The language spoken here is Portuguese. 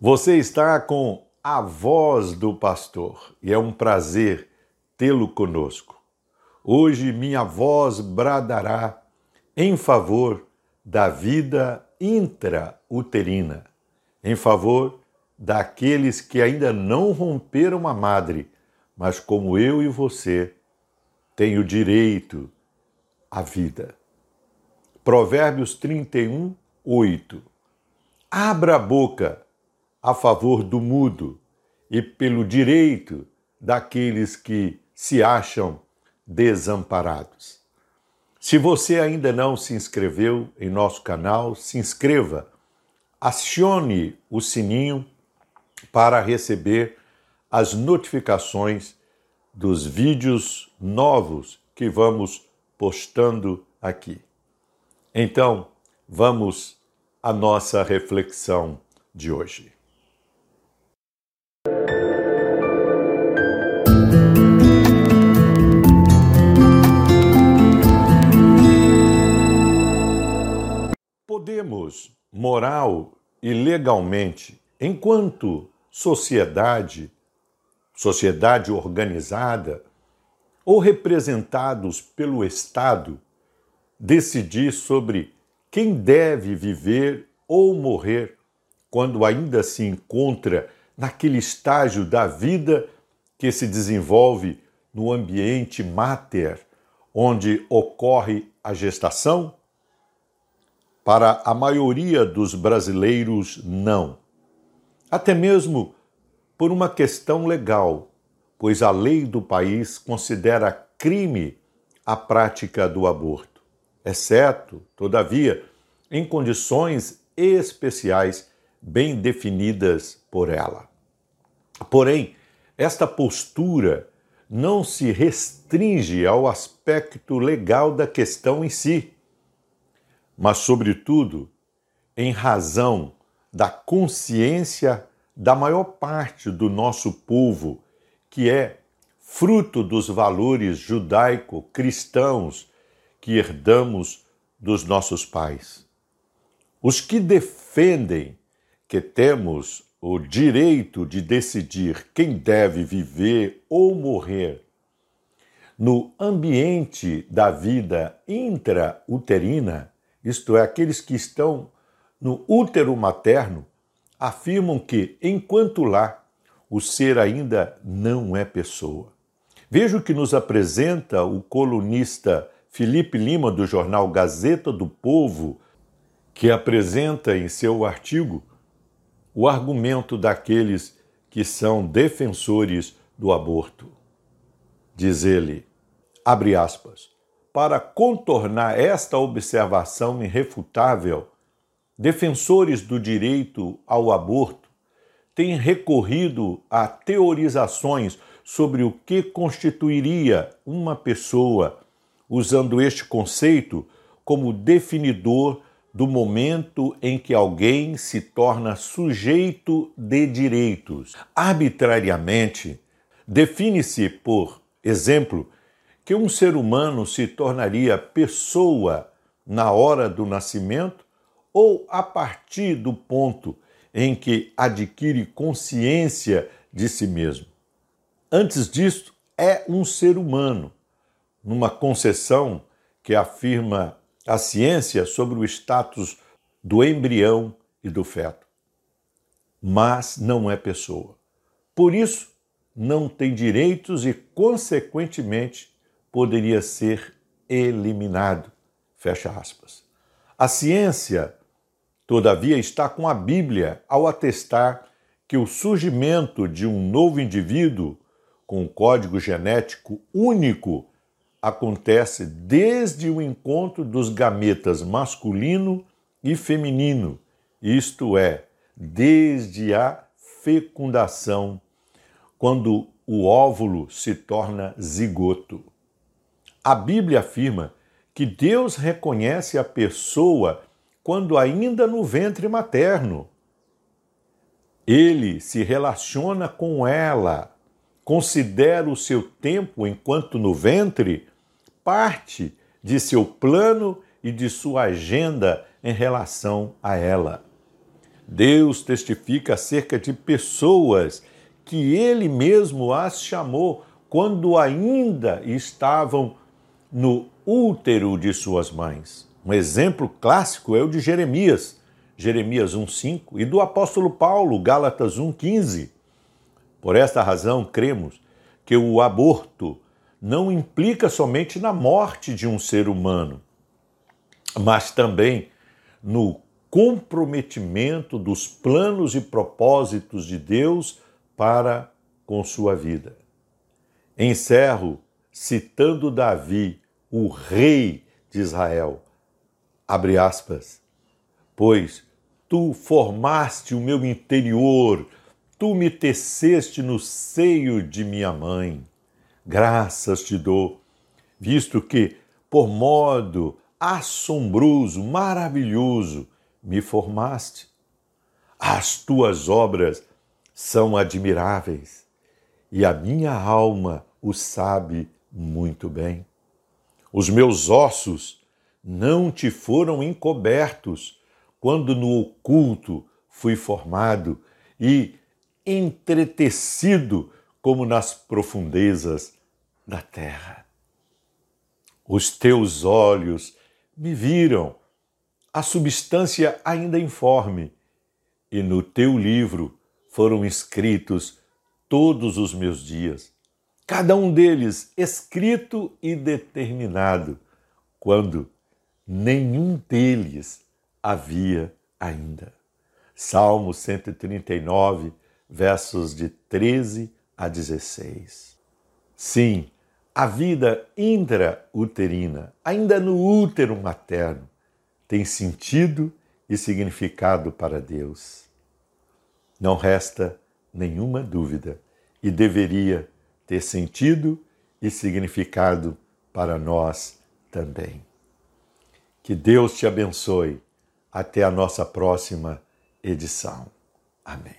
Você está com a voz do pastor e é um prazer tê-lo conosco. Hoje minha voz bradará em favor da vida intrauterina, em favor daqueles que ainda não romperam a madre, mas como eu e você têm o direito à vida. Provérbios 31, 8. Abra a boca a favor do mudo e pelo direito daqueles que se acham desamparados. Se você ainda não se inscreveu em nosso canal, se inscreva, acione o sininho para receber as notificações dos vídeos novos que vamos postando aqui. Então, vamos à nossa reflexão de hoje. Podemos, moral e legalmente, enquanto sociedade, sociedade organizada, ou representados pelo Estado, decidir sobre quem deve viver ou morrer quando ainda se encontra naquele estágio da vida que se desenvolve no ambiente mater, onde ocorre a gestação? Para a maioria dos brasileiros, não. Até mesmo por uma questão legal, pois a lei do país considera crime a prática do aborto, exceto, todavia, em condições especiais bem definidas por ela. Porém, esta postura não se restringe ao aspecto legal da questão em si, mas, sobretudo, em razão da consciência da maior parte do nosso povo, que é fruto dos valores judaico-cristãos que herdamos dos nossos pais. Os que defendem que temos o direito de decidir quem deve viver ou morrer no ambiente da vida intrauterina, isto é, aqueles que estão no útero materno, afirmam que, enquanto lá, o ser ainda não é pessoa. Veja o que nos apresenta o colunista Felipe Lima, do jornal Gazeta do Povo, que apresenta em seu artigo o argumento daqueles que são defensores do aborto. Diz ele, abre aspas, para contornar esta observação irrefutável, defensores do direito ao aborto têm recorrido a teorizações sobre o que constituiria uma pessoa, usando este conceito como definidor do momento em que alguém se torna sujeito de direitos. Arbitrariamente, define-se, por exemplo, que um ser humano se tornaria pessoa na hora do nascimento ou a partir do ponto em que adquire consciência de si mesmo. Antes disso, é um ser humano, numa concessão que afirma a ciência sobre o status do embrião e do feto. Mas não é pessoa. Por isso, não tem direitos e, consequentemente, poderia ser eliminado. Fecha aspas. A ciência, todavia, está com a Bíblia ao atestar que o surgimento de um novo indivíduo com um código genético único acontece desde o encontro dos gametas masculino e feminino, isto é, desde a fecundação, quando o óvulo se torna zigoto. A Bíblia afirma que Deus reconhece a pessoa quando ainda no ventre materno. Ele se relaciona com ela considera o seu tempo enquanto no ventre parte de seu plano e de sua agenda em relação a ela. Deus testifica acerca de pessoas que ele mesmo as chamou quando ainda estavam no útero de suas mães. Um exemplo clássico é o de Jeremias, Jeremias 1:5 e do apóstolo Paulo, Gálatas 1:15. Por esta razão, cremos que o aborto não implica somente na morte de um ser humano, mas também no comprometimento dos planos e propósitos de Deus para com sua vida. Encerro citando Davi, o rei de Israel. Abre aspas. Pois tu formaste o meu interior, tu me teceste no seio de minha mãe. Graças te dou, visto que, por modo assombroso, maravilhoso, me formaste. As tuas obras são admiráveis e a minha alma o sabe muito bem. Os meus ossos não te foram encobertos quando no oculto fui formado e entretecido como nas profundezas da terra. Os teus olhos me viram, a substância ainda informe, e no teu livro foram escritos todos os meus dias, cada um deles escrito e determinado, quando nenhum deles havia ainda. Salmo 139, versos de 13 a 16. Sim, a vida intrauterina, ainda no útero materno, tem sentido e significado para Deus. Não resta nenhuma dúvida e deveria ter sentido e significado para nós também. Que Deus te abençoe. Até a nossa próxima edição. Amém.